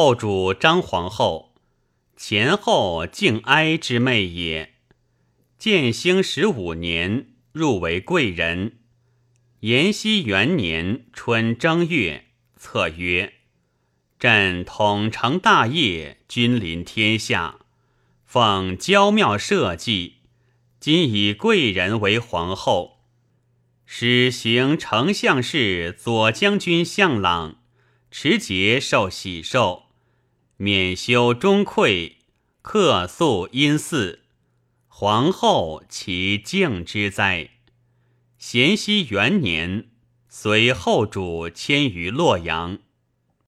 后主张皇后，前后敬哀之妹也。建兴十五年，入为贵人。延熙元年春正月，策曰：“朕统成大业，君临天下，奉娇妙社稷。今以贵人为皇后，使行丞相事左将军向朗。”持节受喜寿，免修中馈，客宿阴寺。皇后其敬之哉？咸熙元年，随后主迁于洛阳。